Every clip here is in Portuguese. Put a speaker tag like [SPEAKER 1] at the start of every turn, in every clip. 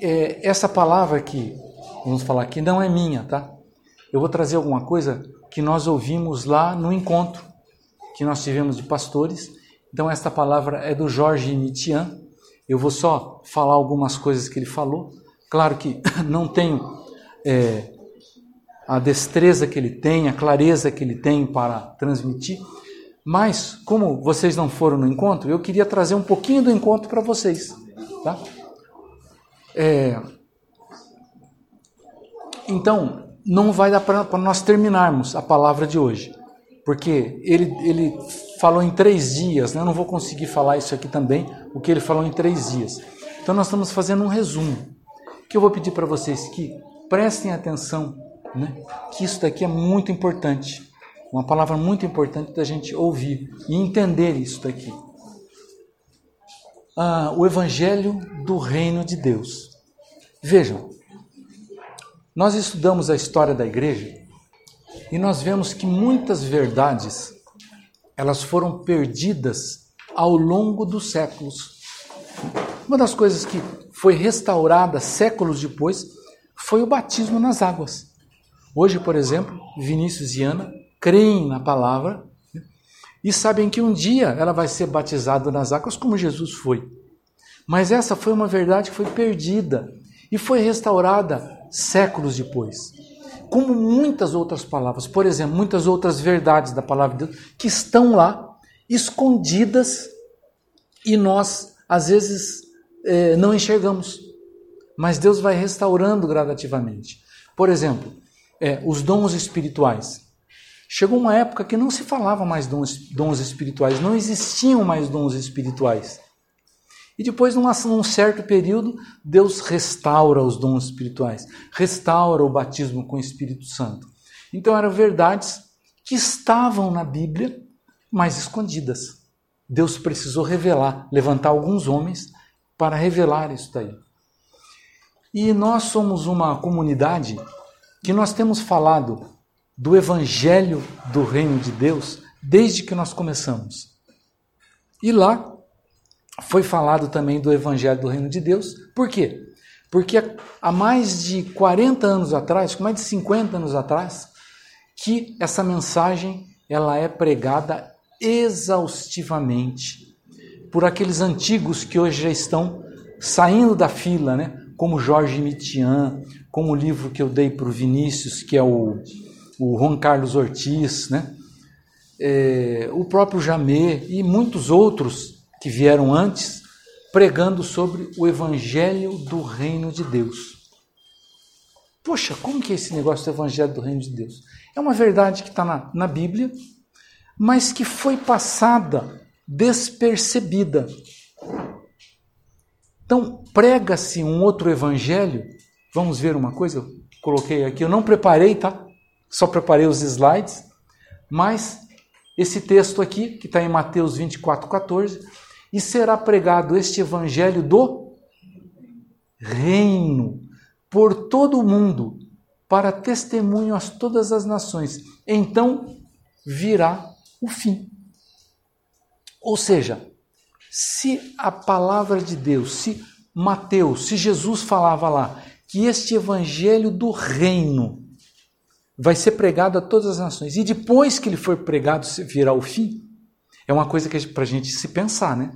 [SPEAKER 1] é, essa palavra que vamos falar aqui não é minha, tá? Eu vou trazer alguma coisa que nós ouvimos lá no encontro que nós tivemos de pastores. Então, esta palavra é do Jorge Mitian. Eu vou só falar algumas coisas que ele falou. Claro que não tenho é, a destreza que ele tem, a clareza que ele tem para transmitir, mas como vocês não foram no encontro, eu queria trazer um pouquinho do encontro para vocês. Tá? É, então, não vai dar para nós terminarmos a palavra de hoje, porque ele, ele falou em três dias, né? eu não vou conseguir falar isso aqui também, o que ele falou em três dias. Então, nós estamos fazendo um resumo, que eu vou pedir para vocês que prestem atenção, né? que isso daqui é muito importante, uma palavra muito importante da gente ouvir e entender isso daqui. Ah, o Evangelho do Reino de Deus. Vejam, nós estudamos a história da igreja e nós vemos que muitas verdades elas foram perdidas ao longo dos séculos. Uma das coisas que foi restaurada séculos depois foi o batismo nas águas. Hoje, por exemplo, Vinícius e Ana creem na palavra e sabem que um dia ela vai ser batizada nas águas como Jesus foi. Mas essa foi uma verdade que foi perdida e foi restaurada séculos depois. Como muitas outras palavras, por exemplo, muitas outras verdades da palavra de Deus que estão lá, escondidas, e nós, às vezes, é, não enxergamos. Mas Deus vai restaurando gradativamente. Por exemplo, é, os dons espirituais. Chegou uma época que não se falava mais dons, dons espirituais, não existiam mais dons espirituais. E depois, num, num certo período, Deus restaura os dons espirituais, restaura o batismo com o Espírito Santo. Então, eram verdades que estavam na Bíblia, mas escondidas. Deus precisou revelar, levantar alguns homens para revelar isso daí. E nós somos uma comunidade que nós temos falado do Evangelho do Reino de Deus desde que nós começamos. E lá foi falado também do Evangelho do Reino de Deus. Por quê? Porque há mais de 40 anos atrás, mais de 50 anos atrás, que essa mensagem ela é pregada exaustivamente por aqueles antigos que hoje já estão saindo da fila, né? como Jorge Mitian, como o livro que eu dei para o Vinícius, que é o, o Juan Carlos Ortiz, né? É, o próprio Jamé e muitos outros que vieram antes, pregando sobre o evangelho do reino de Deus. Poxa, como que é esse negócio do evangelho do reino de Deus? É uma verdade que está na, na Bíblia, mas que foi passada despercebida. Então, prega-se um outro evangelho. Vamos ver uma coisa? Eu coloquei aqui, eu não preparei, tá? Só preparei os slides, mas esse texto aqui, que está em Mateus 24, 14, e será pregado este evangelho do reino por todo o mundo, para testemunho a todas as nações. Então virá o fim. Ou seja, se a palavra de Deus, se Mateus, se Jesus falava lá que este evangelho do reino vai ser pregado a todas as nações, e depois que ele for pregado virá o fim, é uma coisa que para a gente se pensar, né?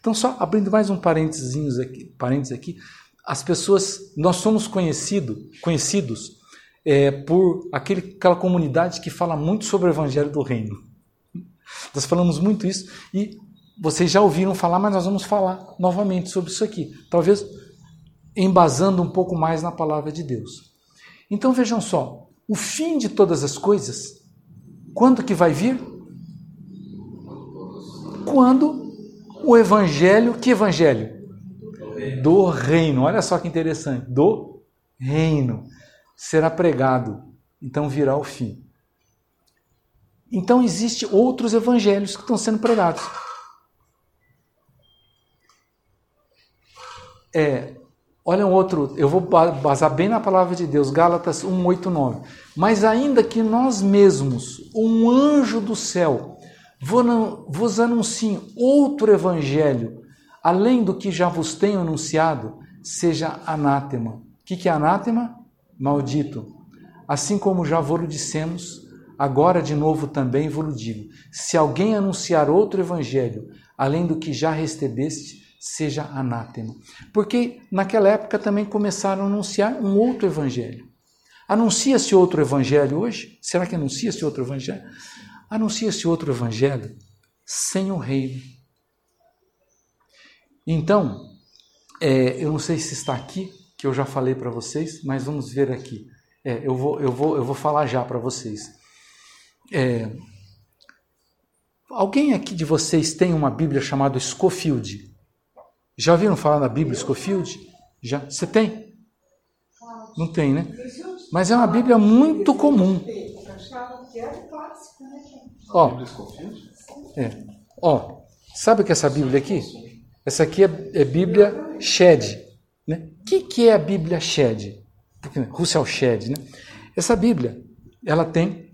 [SPEAKER 1] Então, só abrindo mais um parênteses aqui, parênteses aqui as pessoas, nós somos conhecido, conhecidos é, por aquele, aquela comunidade que fala muito sobre o Evangelho do Reino. Nós falamos muito isso e vocês já ouviram falar, mas nós vamos falar novamente sobre isso aqui. Talvez embasando um pouco mais na palavra de Deus. Então vejam só, o fim de todas as coisas, quando que vai vir? Quando o evangelho, que evangelho? Do reino. Olha só que interessante. Do reino será pregado. Então virá o fim. Então existem outros evangelhos que estão sendo pregados. É, olha um outro, eu vou basar bem na palavra de Deus, Gálatas 1:8-9. Mas ainda que nós mesmos, um anjo do céu, vos anuncio outro evangelho, além do que já vos tenho anunciado, seja anátema. O que é anátema? Maldito. Assim como já vos dissemos, agora de novo também vos digo: se alguém anunciar outro evangelho, além do que já recebeste, seja anátema. Porque naquela época também começaram a anunciar um outro evangelho. Anuncia-se outro evangelho hoje? Será que anuncia-se outro evangelho? Anuncia-se outro evangelho sem o reino. Então, é, eu não sei se está aqui, que eu já falei para vocês, mas vamos ver aqui. É, eu, vou, eu, vou, eu vou falar já para vocês. É, alguém aqui de vocês tem uma Bíblia chamada Scofield? Já ouviram falar na Bíblia Scofield? Já? Você tem? Não tem, né? Mas é uma Bíblia muito comum. Ó, é, ó, sabe o que é essa Bíblia aqui? Essa aqui é, é Bíblia Shed. Né? O que, que é a Bíblia Shed? Russell Shed, né? Essa Bíblia, ela tem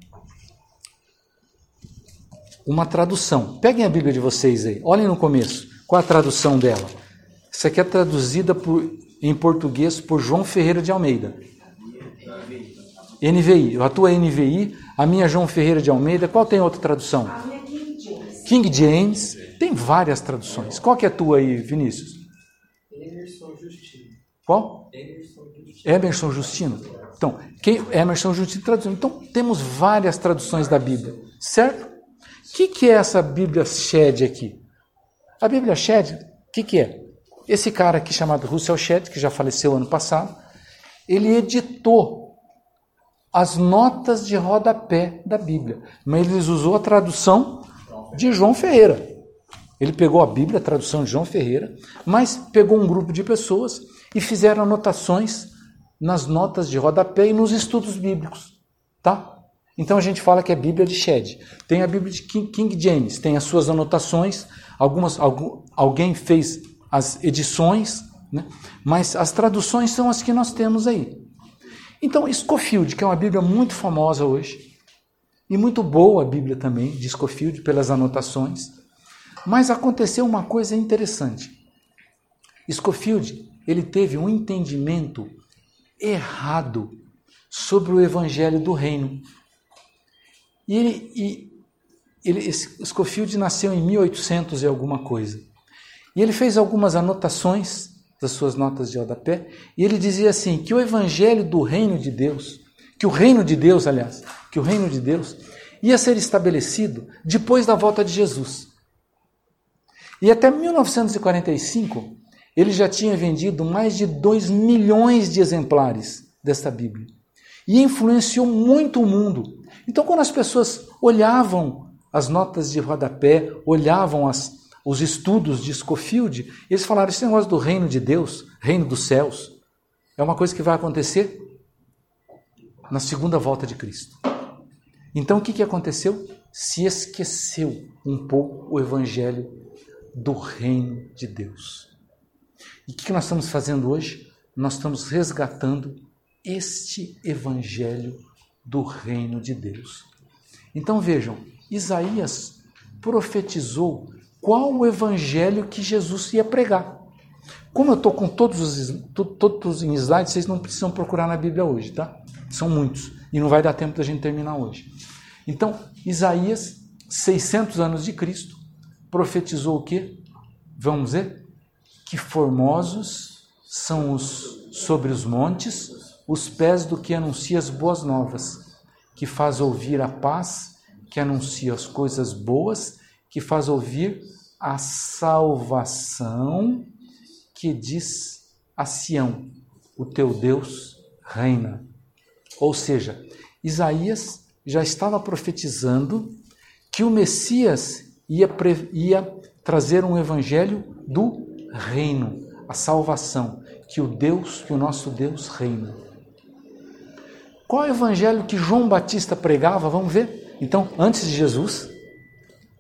[SPEAKER 1] uma tradução. Peguem a Bíblia de vocês aí, olhem no começo. Qual a tradução dela? Essa aqui é traduzida por, em português por João Ferreira de Almeida. NVI. A tua NVI, a minha João Ferreira de Almeida. Qual tem outra tradução? A minha King James. King James. Tem várias traduções. Qual que é a tua aí, Vinícius? Emerson Justino. Qual? Emerson Justino. Emerson Justino. Então, quem, Emerson Justino traduzindo. Então, temos várias traduções da Bíblia, certo? O que, que é essa Bíblia Shed aqui? A Bíblia Shed, o que, que é? Esse cara aqui chamado Russell Shedd, que já faleceu ano passado, ele editou as notas de rodapé da Bíblia, mas ele usou a tradução de João Ferreira. Ele pegou a Bíblia, a tradução de João Ferreira, mas pegou um grupo de pessoas e fizeram anotações nas notas de rodapé e nos estudos bíblicos, tá? Então a gente fala que é a Bíblia de Shed. Tem a Bíblia de King James, tem as suas anotações, algumas algum, alguém fez as edições, né? mas as traduções são as que nós temos aí. Então, Scofield, que é uma Bíblia muito famosa hoje, e muito boa a Bíblia também, de Scofield, pelas anotações, mas aconteceu uma coisa interessante. Scofield, ele teve um entendimento errado sobre o evangelho do reino. E ele, e ele Scofield nasceu em 1800 e alguma coisa. E ele fez algumas anotações das suas notas de rodapé, e ele dizia assim: que o evangelho do reino de Deus, que o reino de Deus, aliás, que o reino de Deus ia ser estabelecido depois da volta de Jesus. E até 1945, ele já tinha vendido mais de 2 milhões de exemplares desta Bíblia. E influenciou muito o mundo. Então, quando as pessoas olhavam as notas de rodapé, olhavam as, os estudos de Scofield, eles falaram: esse negócio do reino de Deus, reino dos céus, é uma coisa que vai acontecer na segunda volta de Cristo. Então o que, que aconteceu? Se esqueceu um pouco o evangelho do reino de Deus. E o que, que nós estamos fazendo hoje? Nós estamos resgatando este evangelho do reino de Deus. Então vejam, Isaías profetizou qual o evangelho que Jesus ia pregar. Como eu estou com todos os, todos em slides, vocês não precisam procurar na Bíblia hoje, tá? São muitos. E não vai dar tempo da gente terminar hoje. Então, Isaías, 600 anos de Cristo, profetizou o quê? Vamos ver? Que formosos são os sobre os montes os pés do que anuncia as boas novas, que faz ouvir a paz, que anuncia as coisas boas, que faz ouvir a salvação que diz a Sião: o teu Deus reina. Ou seja, Isaías já estava profetizando que o Messias ia, ia trazer um evangelho do reino, a salvação, que o Deus, que o nosso Deus reina. Qual é o evangelho que João Batista pregava? Vamos ver. Então, antes de Jesus,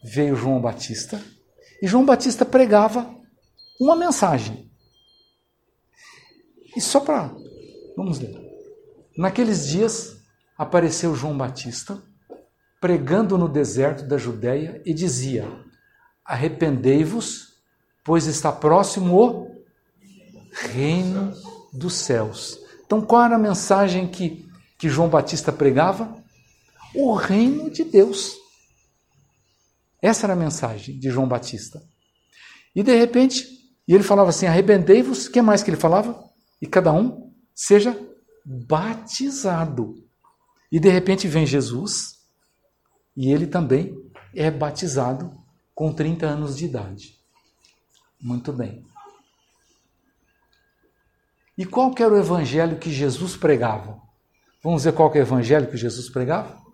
[SPEAKER 1] veio João Batista e João Batista pregava uma mensagem. E só para. Vamos ler. Naqueles dias apareceu João Batista pregando no deserto da Judéia e dizia: Arrependei-vos, pois está próximo o reino dos céus. Então, qual era a mensagem que, que João Batista pregava? O reino de Deus. Essa era a mensagem de João Batista. E de repente, ele falava assim: arrependei-vos, o que mais que ele falava? E cada um seja batizado. E de repente vem Jesus, e ele também é batizado com 30 anos de idade. Muito bem. E qual que era o evangelho que Jesus pregava? Vamos ver qual que é o evangelho que Jesus pregava?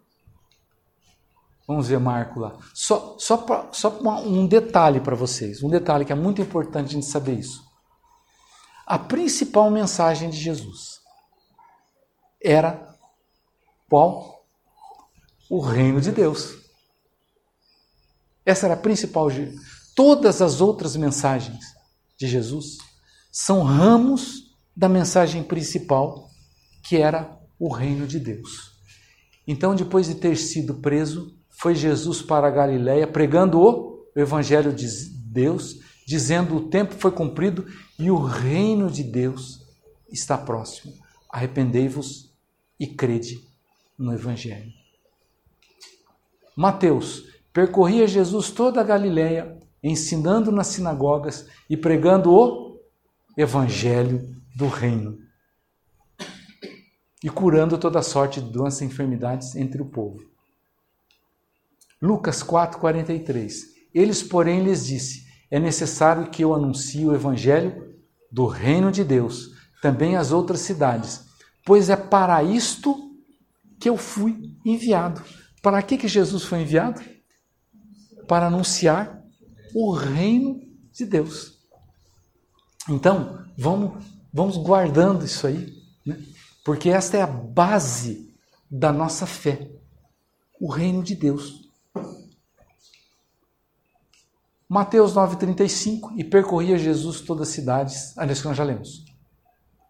[SPEAKER 1] Vamos ver Marco lá. Só, só, pra, só um detalhe para vocês, um detalhe que é muito importante a gente saber isso. A principal mensagem de Jesus era qual? O reino de Deus. Essa era a principal. Todas as outras mensagens de Jesus são ramos da mensagem principal, que era o reino de Deus. Então, depois de ter sido preso, foi Jesus para a Galiléia pregando o evangelho de Deus, dizendo: "O tempo foi cumprido e o reino de Deus está próximo. Arrependei-vos e crede no evangelho." Mateus percorria Jesus toda a Galiléia, ensinando nas sinagogas e pregando o evangelho do reino e curando toda sorte de doenças e enfermidades entre o povo. Lucas 4:43. Eles, porém, lhes disse: É necessário que eu anuncie o evangelho do reino de Deus também às outras cidades, pois é para isto que eu fui enviado. Para que que Jesus foi enviado? Para anunciar o reino de Deus. Então, vamos vamos guardando isso aí, né? porque esta é a base da nossa fé, o reino de Deus. Mateus 9,35, e percorria Jesus todas as cidades, aliás, que nós já lemos.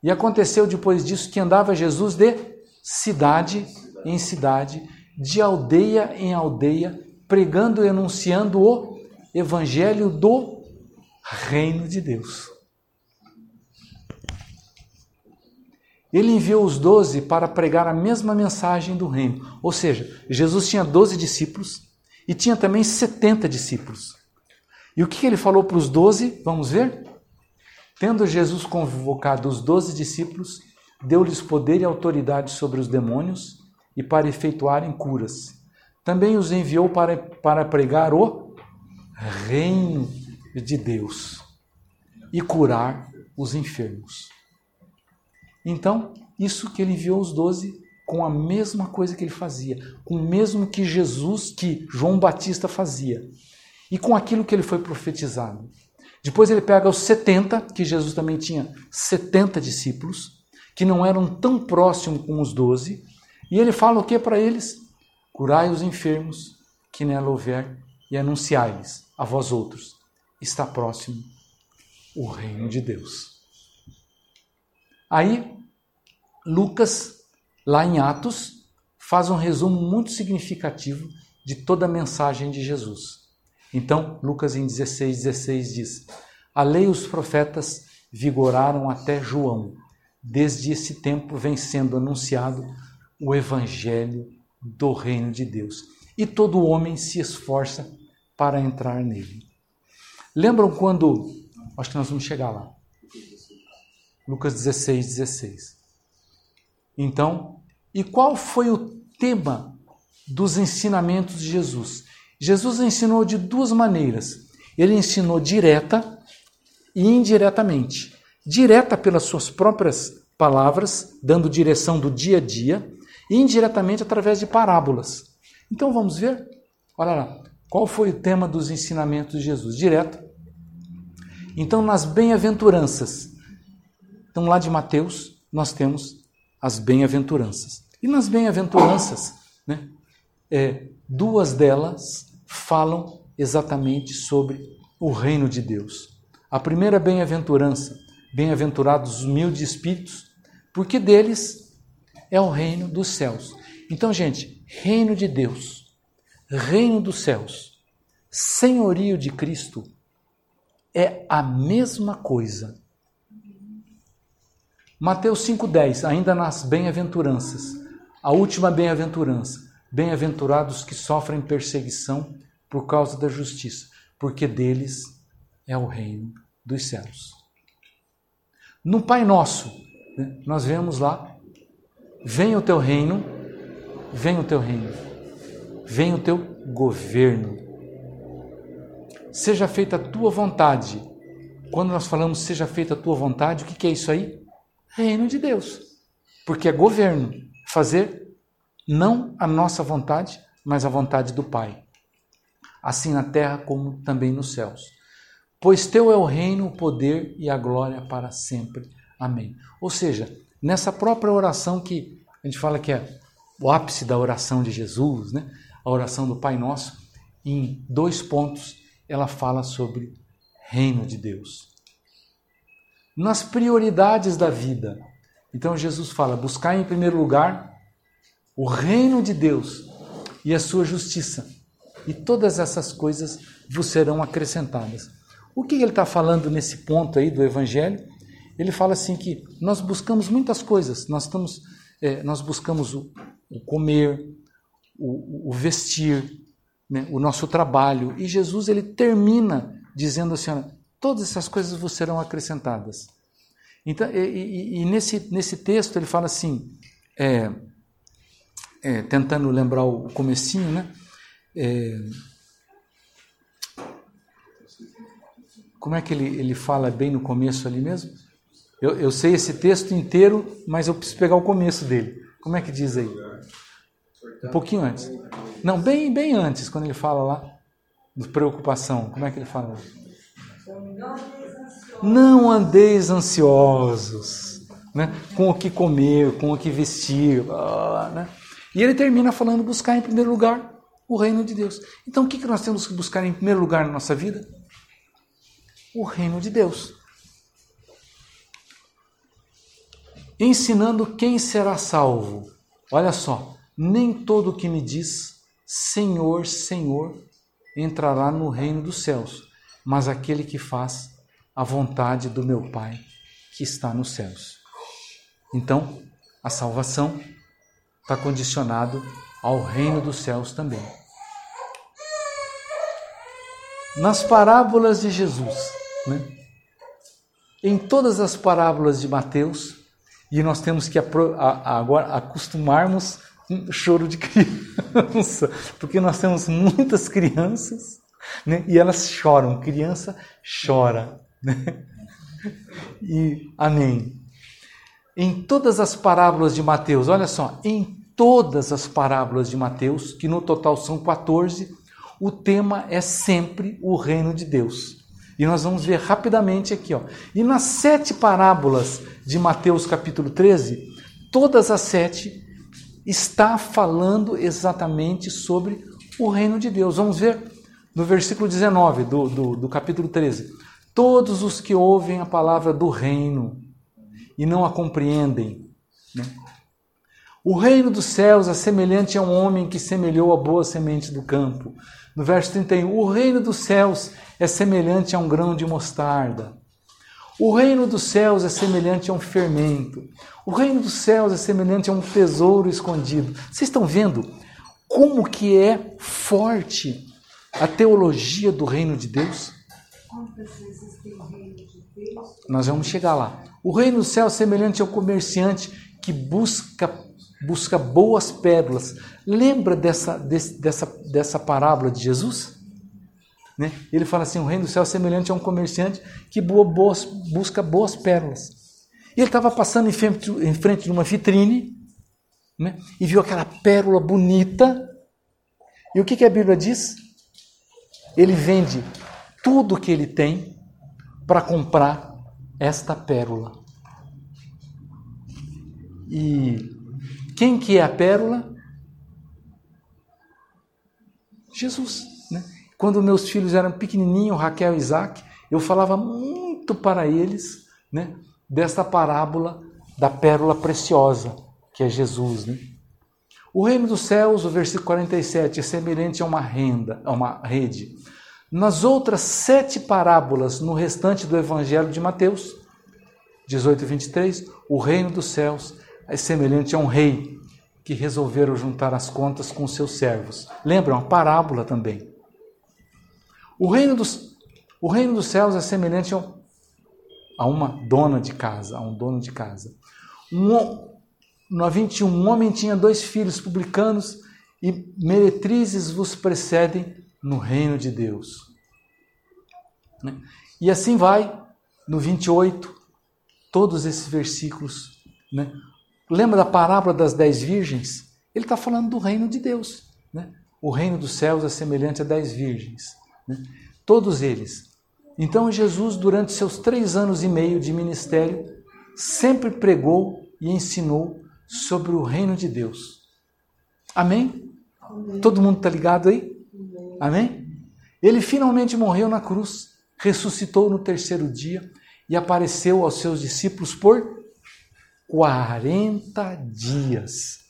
[SPEAKER 1] E aconteceu depois disso que andava Jesus de cidade em cidade, de aldeia em aldeia, pregando e anunciando o evangelho do reino de Deus. Ele enviou os doze para pregar a mesma mensagem do reino. Ou seja, Jesus tinha doze discípulos e tinha também setenta discípulos. E o que ele falou para os doze? Vamos ver? Tendo Jesus convocado os doze discípulos, deu-lhes poder e autoridade sobre os demônios e para efetuarem curas. Também os enviou para, para pregar o reino de Deus e curar os enfermos. Então, isso que ele enviou os doze com a mesma coisa que ele fazia, com o mesmo que Jesus, que João Batista fazia e com aquilo que ele foi profetizado. Depois ele pega os 70, que Jesus também tinha 70 discípulos, que não eram tão próximos com os 12, e ele fala o que para eles? Curai os enfermos que nela houver e anunciai-lhes a vós outros, está próximo o reino de Deus. Aí, Lucas, lá em Atos, faz um resumo muito significativo de toda a mensagem de Jesus. Então, Lucas em 16, 16 diz: A lei e os profetas vigoraram até João. Desde esse tempo vem sendo anunciado o evangelho do reino de Deus. E todo homem se esforça para entrar nele. Lembram quando. Acho que nós vamos chegar lá. Lucas 16, 16. Então, e qual foi o tema dos ensinamentos de Jesus? Jesus ensinou de duas maneiras. Ele ensinou direta e indiretamente. Direta pelas suas próprias palavras, dando direção do dia a dia, e indiretamente através de parábolas. Então vamos ver? Olha lá. Qual foi o tema dos ensinamentos de Jesus? Direto. Então, nas bem-aventuranças, então lá de Mateus, nós temos as bem-aventuranças. E nas bem-aventuranças, né, é, duas delas falam exatamente sobre o reino de Deus. A primeira bem-aventurança, bem-aventurados os humildes espíritos, porque deles é o reino dos céus. Então, gente, reino de Deus, reino dos céus, senhorio de Cristo é a mesma coisa Mateus 5,10, ainda nas bem-aventuranças, a última bem-aventurança. Bem-aventurados que sofrem perseguição por causa da justiça, porque deles é o reino dos céus. No Pai Nosso, né, nós vemos lá: venha o teu reino, venha o teu reino, venha o teu governo, seja feita a tua vontade. Quando nós falamos seja feita a tua vontade, o que é isso aí? Reino de Deus, porque é governo, fazer não a nossa vontade, mas a vontade do Pai, assim na terra como também nos céus. Pois teu é o reino, o poder e a glória para sempre. Amém. Ou seja, nessa própria oração que a gente fala que é o ápice da oração de Jesus, né? a oração do Pai Nosso, em dois pontos ela fala sobre reino de Deus. Nas prioridades da vida. Então Jesus fala: buscar em primeiro lugar o reino de Deus e a sua justiça, e todas essas coisas vos serão acrescentadas. O que ele está falando nesse ponto aí do Evangelho? Ele fala assim que nós buscamos muitas coisas, nós estamos, é, nós buscamos o, o comer, o, o vestir, né, o nosso trabalho. E Jesus ele termina dizendo assim: todas essas coisas vos serão acrescentadas. Então, e, e, e nesse, nesse texto ele fala assim, é, é, tentando lembrar o comecinho, né? É, como é que ele, ele fala bem no começo ali mesmo? Eu, eu sei esse texto inteiro, mas eu preciso pegar o começo dele. Como é que diz aí? Um pouquinho antes. Não, bem, bem antes, quando ele fala lá de preocupação. Como é que ele fala? Não andeis ansiosos, né? com o que comer, com o que vestir. Né? E ele termina falando buscar em primeiro lugar o reino de Deus. Então o que nós temos que buscar em primeiro lugar na nossa vida? O reino de Deus. Ensinando quem será salvo. Olha só, nem todo que me diz Senhor, Senhor entrará no reino dos céus, mas aquele que faz a vontade do meu Pai que está nos céus. Então, a salvação está condicionado ao reino dos céus também. Nas parábolas de Jesus, né? em todas as parábolas de Mateus, e nós temos que agora acostumarmos um choro de criança, porque nós temos muitas crianças né? e elas choram, criança chora. Né? E amém. Em todas as parábolas de Mateus, olha só, em todas as parábolas de Mateus, que no total são 14, o tema é sempre o reino de Deus. E nós vamos ver rapidamente aqui, ó. E nas sete parábolas de Mateus capítulo 13, todas as sete está falando exatamente sobre o reino de Deus. Vamos ver no versículo 19 do, do, do capítulo 13. Todos os que ouvem a palavra do reino e não a compreendem. Né? O reino dos céus é semelhante a um homem que semelhou a boa semente do campo. No verso 31, o reino dos céus é semelhante a um grão de mostarda. O reino dos céus é semelhante a um fermento. O reino dos céus é semelhante a um tesouro escondido. Vocês estão vendo como que é forte a teologia do reino de Deus? Nós vamos chegar lá. O reino dos céus é semelhante ao comerciante que busca busca boas pérolas. Lembra dessa, dessa, dessa parábola de Jesus? Né? Ele fala assim: o reino do céu é semelhante a um comerciante que boas, busca boas pérolas. E ele estava passando em frente, em frente de uma vitrine né? e viu aquela pérola bonita. E o que, que a Bíblia diz? Ele vende tudo que ele tem para comprar esta pérola. E quem que é a pérola? Jesus. Né? Quando meus filhos eram pequenininhos, Raquel e Isaac, eu falava muito para eles né, desta parábola da pérola preciosa, que é Jesus. Né? O reino dos céus, o versículo 47, é semelhante a uma renda, a uma rede. Nas outras sete parábolas, no restante do evangelho de Mateus, 18 e 23, o reino dos céus é semelhante a um rei que resolveram juntar as contas com seus servos. Lembra, uma parábola também. O reino dos, o reino dos céus é semelhante a uma dona de casa, a um dono de casa. Um, no 21, um homem tinha dois filhos publicanos e meretrizes vos precedem no reino de Deus. Né? E assim vai, no 28, todos esses versículos. Né? Lembra da parábola das dez virgens? Ele está falando do reino de Deus. Né? O reino dos céus é semelhante a dez virgens. Né? Todos eles. Então Jesus, durante seus três anos e meio de ministério, sempre pregou e ensinou sobre o reino de Deus. Amém? Amém. Todo mundo está ligado aí? Amém. Ele finalmente morreu na cruz, ressuscitou no terceiro dia e apareceu aos seus discípulos por 40 dias.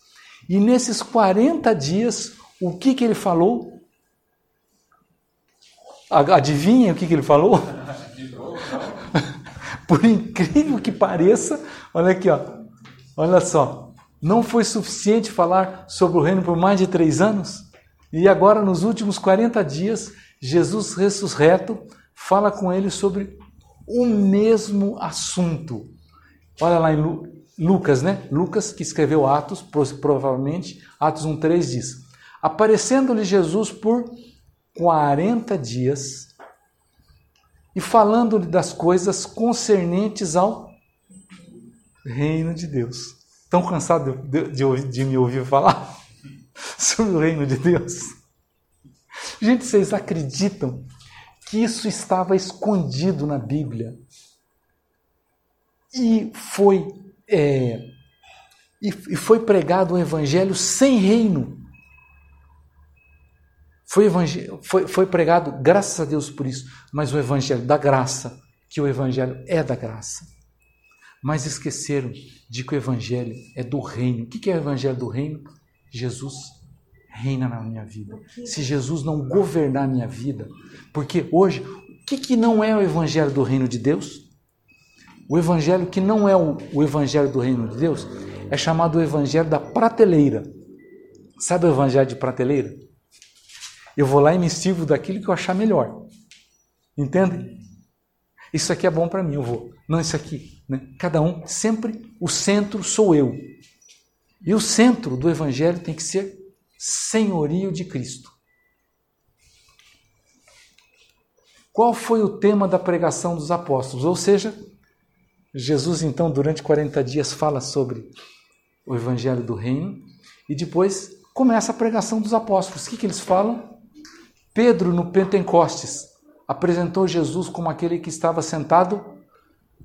[SPEAKER 1] E nesses 40 dias, o que, que ele falou? Adivinha o que, que ele falou? Por incrível que pareça, olha aqui, ó, olha só, não foi suficiente falar sobre o reino por mais de três anos? E agora, nos últimos 40 dias, Jesus ressurreto fala com ele sobre o mesmo assunto. Olha lá em Lucas, né? Lucas, que escreveu Atos, provavelmente, Atos 1,3 diz: Aparecendo-lhe Jesus por 40 dias e falando-lhe das coisas concernentes ao reino de Deus. Estão cansados de, de, de me ouvir falar sobre o reino de Deus? Gente, vocês acreditam que isso estava escondido na Bíblia? E foi, é, e, e foi pregado o evangelho sem reino. Foi, foi, foi pregado, graças a Deus por isso, mas o evangelho da graça, que o evangelho é da graça. Mas esqueceram de que o evangelho é do reino. O que é o evangelho do reino? Jesus reina na minha vida. Se Jesus não governar a minha vida, porque hoje, o que, que não é o evangelho do reino de Deus? O evangelho que não é o, o evangelho do reino de Deus é chamado o evangelho da prateleira. Sabe o evangelho de prateleira? Eu vou lá e me sirvo daquilo que eu achar melhor. Entende? Isso aqui é bom para mim, eu vou. Não isso aqui. Né? Cada um, sempre o centro sou eu. E o centro do evangelho tem que ser senhorio de Cristo. Qual foi o tema da pregação dos apóstolos? Ou seja, Jesus então durante 40 dias fala sobre o evangelho do reino e depois começa a pregação dos apóstolos. O que, que eles falam? Pedro, no Pentecostes, apresentou Jesus como aquele que estava sentado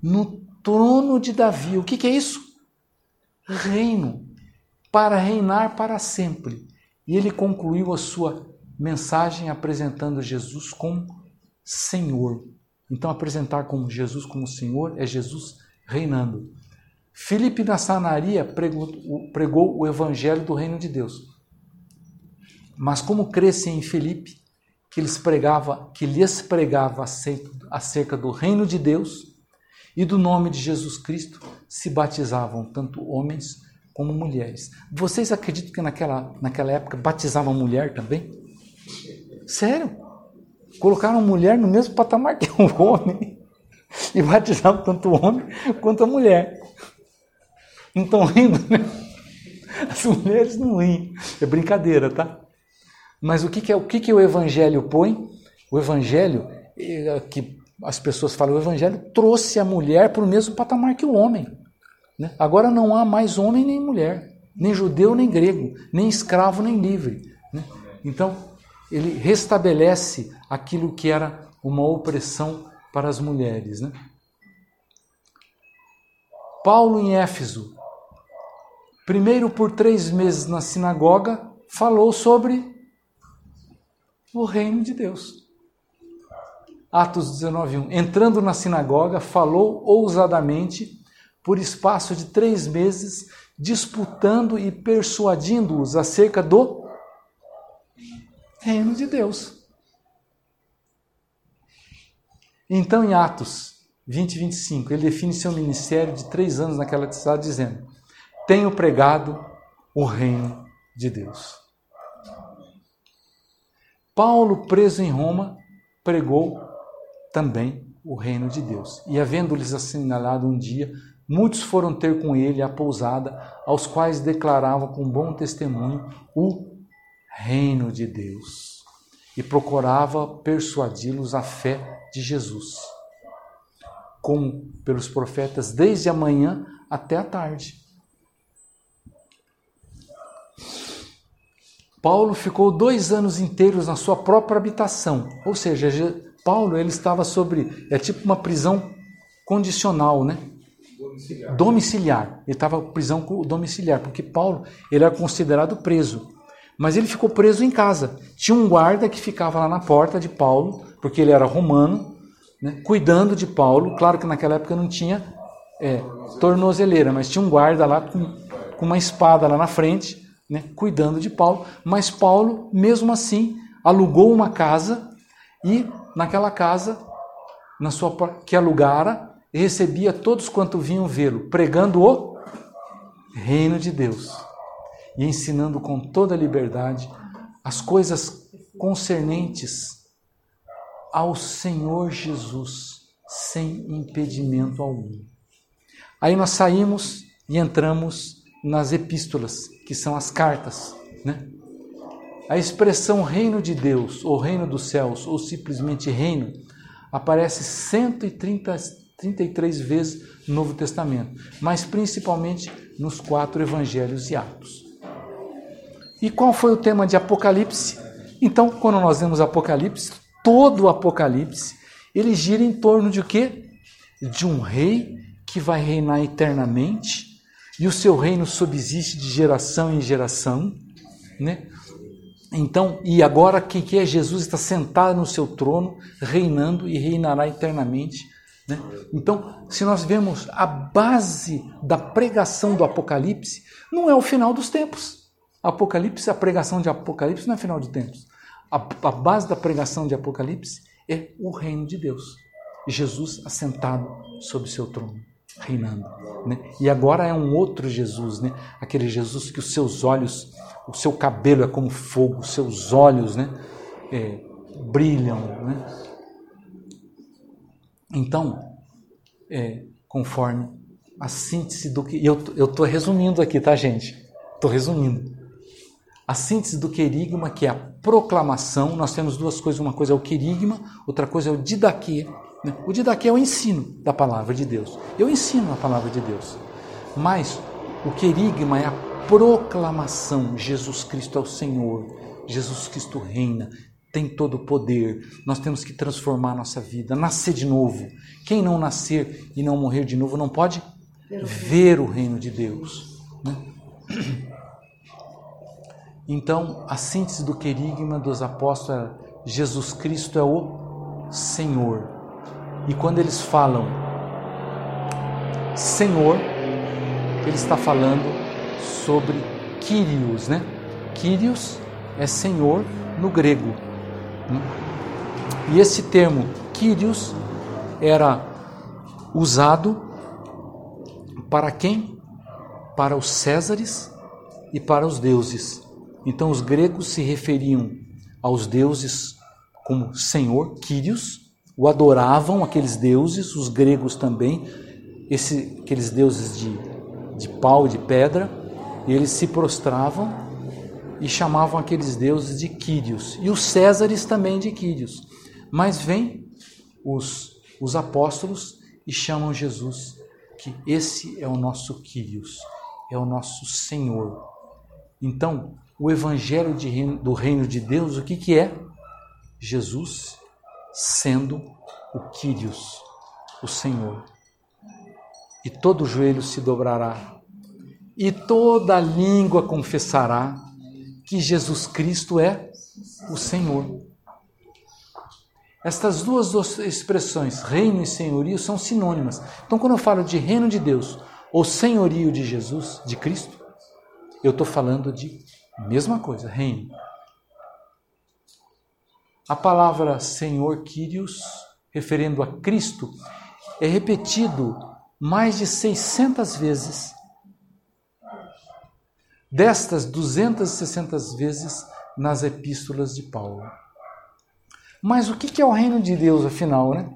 [SPEAKER 1] no trono de Davi. O que, que é isso? Reino, para reinar para sempre. E ele concluiu a sua mensagem apresentando Jesus como Senhor. Então, apresentar como Jesus como Senhor é Jesus reinando. Filipe na Sanaria pregou, pregou o evangelho do reino de Deus. Mas como cresce em Filipe, que lhes pregava, que lhes pregava acerca do reino de Deus e do nome de Jesus Cristo, se batizavam tanto homens como mulheres. Vocês acreditam que naquela, naquela época batizavam mulher também? Sério? Colocaram mulher no mesmo patamar que o homem e batizavam tanto o homem quanto a mulher. Não estão rindo, né? As mulheres não riem. É brincadeira, tá? Mas o que, que é o que, que o Evangelho põe? O Evangelho, é, que as pessoas falam, o Evangelho trouxe a mulher para o mesmo patamar que o homem. Né? Agora não há mais homem nem mulher, nem judeu nem grego, nem escravo nem livre. Né? Então, ele restabelece aquilo que era uma opressão para as mulheres. Né? Paulo em Éfeso, primeiro por três meses na sinagoga, falou sobre o reino de Deus. Atos 19:1. Entrando na sinagoga, falou ousadamente por espaço de três meses, disputando e persuadindo-os acerca do reino de Deus. Então, em Atos 20 e 25. Ele define seu ministério de três anos naquela cidade, dizendo: Tenho pregado o reino de Deus. Paulo, preso em Roma, pregou também o reino de Deus. E havendo-lhes assinalado um dia, muitos foram ter com ele a pousada, aos quais declarava com bom testemunho o reino de Deus. E procurava persuadi-los à fé de Jesus, como pelos profetas, desde a manhã até a tarde. Paulo ficou dois anos inteiros na sua própria habitação, ou seja, Paulo ele estava sobre é tipo uma prisão condicional, né? Domiciliar. domiciliar. Ele estava prisão domiciliar, porque Paulo ele era considerado preso, mas ele ficou preso em casa. Tinha um guarda que ficava lá na porta de Paulo, porque ele era romano, né? cuidando de Paulo. Claro que naquela época não tinha é, tornozeleira, mas tinha um guarda lá com, com uma espada lá na frente né, cuidando de Paulo, mas Paulo, mesmo assim, alugou uma casa e naquela casa, na sua que alugara, recebia todos quanto vinham vê-lo, pregando o reino de Deus e ensinando com toda liberdade as coisas concernentes ao Senhor Jesus, sem impedimento algum. Aí nós saímos e entramos nas epístolas, que são as cartas, né? A expressão reino de Deus, ou reino dos céus, ou simplesmente reino, aparece 133 vezes no Novo Testamento, mas principalmente nos quatro evangelhos e atos. E qual foi o tema de Apocalipse? Então, quando nós vemos Apocalipse, todo o Apocalipse, ele gira em torno de quê? De um rei que vai reinar eternamente e o seu reino subsiste de geração em geração, né? Então, e agora quem que é Jesus está sentado no seu trono, reinando e reinará eternamente. Né? Então, se nós vemos a base da pregação do Apocalipse, não é o final dos tempos. Apocalipse, a pregação de Apocalipse não é final de tempos. A, a base da pregação de Apocalipse é o reino de Deus. Jesus assentado sobre seu trono reinando. Né? E agora é um outro Jesus, né? aquele Jesus que os seus olhos, o seu cabelo é como fogo, os seus olhos né? É, brilham. Né? Então, é, conforme a síntese do que. Eu estou resumindo aqui, tá, gente? Estou resumindo. A síntese do querigma, que é a proclamação, nós temos duas coisas: uma coisa é o querigma, outra coisa é o didaquê, né? O didaquê é o ensino da palavra de Deus. Eu ensino a palavra de Deus. Mas o querigma é a proclamação: Jesus Cristo é o Senhor, Jesus Cristo reina, tem todo o poder. Nós temos que transformar a nossa vida, nascer de novo. Quem não nascer e não morrer de novo não pode ver o reino de Deus. Né? Então, a síntese do querigma dos apóstolos é: Jesus Cristo é o Senhor. E quando eles falam Senhor, ele está falando sobre Kyrios, né? Kyrios é Senhor no grego. Né? E esse termo Kyrios era usado para quem? Para os Césares e para os deuses. Então os gregos se referiam aos deuses como Senhor, Kyrios, o adoravam, aqueles deuses, os gregos também, esse, aqueles deuses de, de pau, de pedra, e eles se prostravam e chamavam aqueles deuses de Quírios, e os Césares também de Quírios. Mas vem os, os apóstolos e chamam Jesus, que esse é o nosso Quírios, é o nosso Senhor. Então, o evangelho de, do reino de Deus, o que, que é? Jesus sendo o Quírios, o Senhor. E todo joelho se dobrará, e toda língua confessará que Jesus Cristo é o Senhor. Estas duas expressões, reino e senhorio, são sinônimas. Então, quando eu falo de reino de Deus ou senhorio de Jesus, de Cristo, eu estou falando de mesma coisa, reino. A palavra Senhor Quírios, referendo a Cristo, é repetido mais de 600 vezes. Destas 260 vezes nas epístolas de Paulo. Mas o que é o reino de Deus, afinal, né?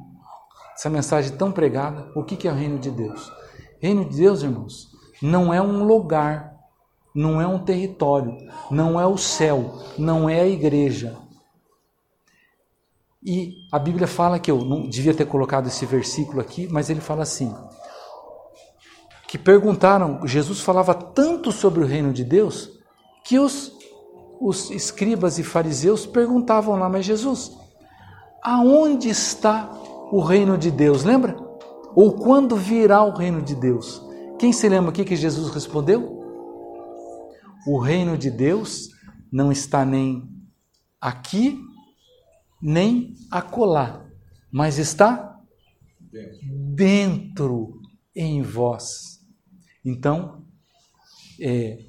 [SPEAKER 1] Essa mensagem tão pregada, o que é o reino de Deus? Reino de Deus, irmãos, não é um lugar, não é um território, não é o céu, não é a igreja. E a Bíblia fala que eu não devia ter colocado esse versículo aqui, mas ele fala assim: que perguntaram, Jesus falava tanto sobre o reino de Deus, que os, os escribas e fariseus perguntavam lá, mas Jesus, aonde está o reino de Deus? Lembra? Ou quando virá o reino de Deus? Quem se lembra aqui que Jesus respondeu? O reino de Deus não está nem aqui, nem acolá, mas está dentro em vós. Então, é,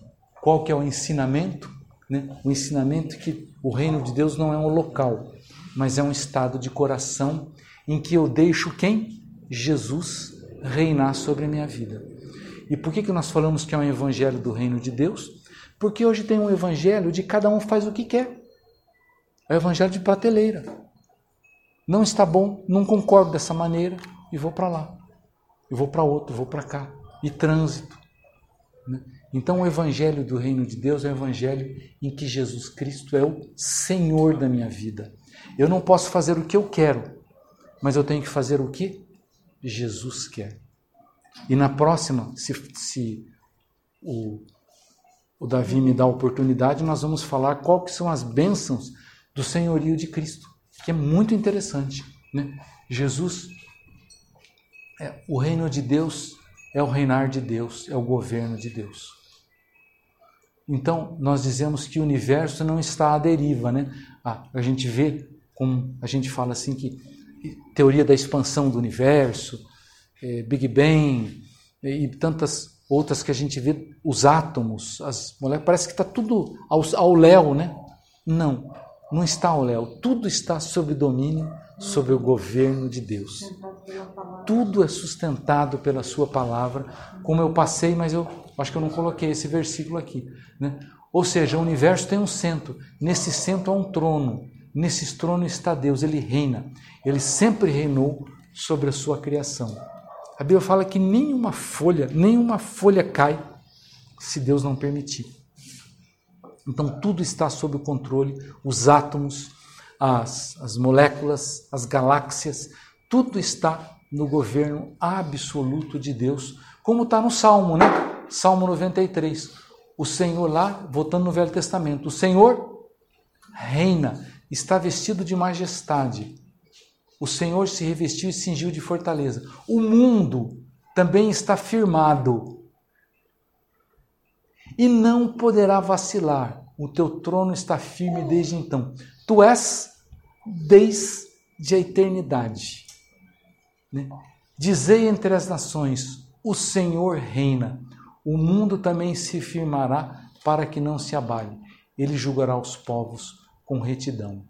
[SPEAKER 1] qual que é o ensinamento? Né? O ensinamento que o reino de Deus não é um local, mas é um estado de coração em que eu deixo quem? Jesus reinar sobre a minha vida. E por que, que nós falamos que é um evangelho do reino de Deus? Porque hoje tem um evangelho de cada um faz o que quer. É o evangelho de prateleira. Não está bom, não concordo dessa maneira e vou para lá. E vou para outro, vou para cá. E trânsito. Né? Então o evangelho do reino de Deus é o evangelho em que Jesus Cristo é o Senhor da minha vida. Eu não posso fazer o que eu quero, mas eu tenho que fazer o que Jesus quer. E na próxima, se, se o, o Davi me dá a oportunidade, nós vamos falar qual que são as bênçãos do senhorio de Cristo, que é muito interessante. Né? Jesus, é, o reino de Deus é o reinar de Deus, é o governo de Deus. Então, nós dizemos que o universo não está à deriva, né? Ah, a gente vê, como a gente fala assim, que teoria da expansão do universo, é, Big Bang e tantas outras que a gente vê, os átomos, as moléculas, parece que está tudo ao, ao léu, né? Não, não está ao léu. Tudo está sob domínio, sob o governo de Deus. Tudo é sustentado pela Sua palavra, como eu passei, mas eu acho que eu não coloquei esse versículo aqui. Né? Ou seja, o universo tem um centro, nesse centro há um trono, nesse trono está Deus, ele reina, ele sempre reinou sobre a sua criação. A Bíblia fala que nenhuma folha, nenhuma folha cai se Deus não permitir. Então tudo está sob o controle, os átomos, as, as moléculas, as galáxias, tudo está no governo absoluto de Deus, como está no Salmo, né? Salmo 93. O Senhor lá, voltando no Velho Testamento, o Senhor reina, está vestido de majestade o Senhor se revestiu e cingiu de fortaleza. O mundo também está firmado e não poderá vacilar. O teu trono está firme desde então. Tu és desde a eternidade. Né? Dizei entre as nações: o Senhor reina. O mundo também se firmará para que não se abale. Ele julgará os povos com retidão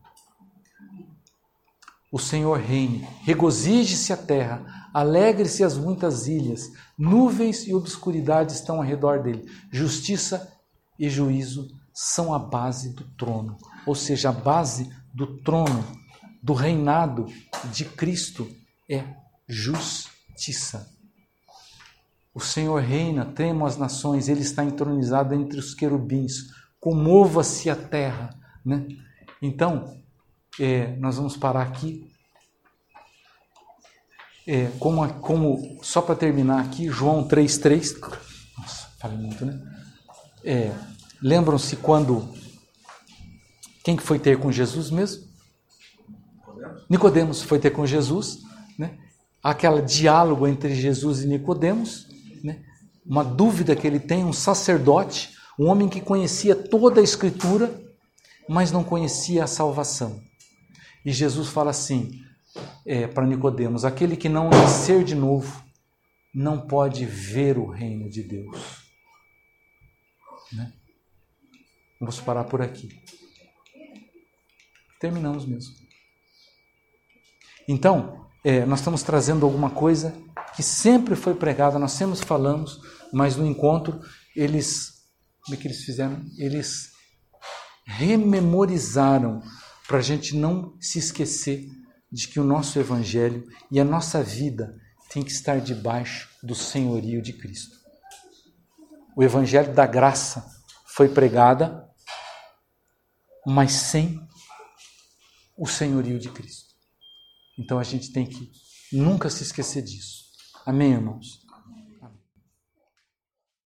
[SPEAKER 1] o Senhor reine, regozije-se a terra, alegre-se as muitas ilhas, nuvens e obscuridade estão ao redor dele. Justiça e juízo são a base do trono, ou seja, a base do trono, do reinado de Cristo é justiça. O Senhor reina, tremam as nações, ele está entronizado entre os querubins, comova-se a terra. Né? Então, é, nós vamos parar aqui. É, como, como, só para terminar aqui, João 3,3. Nossa, falei muito, né? É, Lembram-se quando. Quem que foi ter com Jesus mesmo? Nicodemos foi ter com Jesus, né? Aquele diálogo entre Jesus e Nicodemos, né? Uma dúvida que ele tem, um sacerdote, um homem que conhecia toda a Escritura, mas não conhecia a salvação. E Jesus fala assim é, para Nicodemos: aquele que não nascer de novo não pode ver o reino de Deus. Né? Vamos parar por aqui. Terminamos mesmo. Então, é, nós estamos trazendo alguma coisa que sempre foi pregada, nós sempre falamos, mas no encontro eles, como é que eles fizeram? Eles rememorizaram para a gente não se esquecer de que o nosso evangelho e a nossa vida tem que estar debaixo do senhorio de Cristo. O evangelho da graça foi pregada, mas sem o senhorio de Cristo. Então a gente tem que nunca se esquecer disso. Amém, irmãos?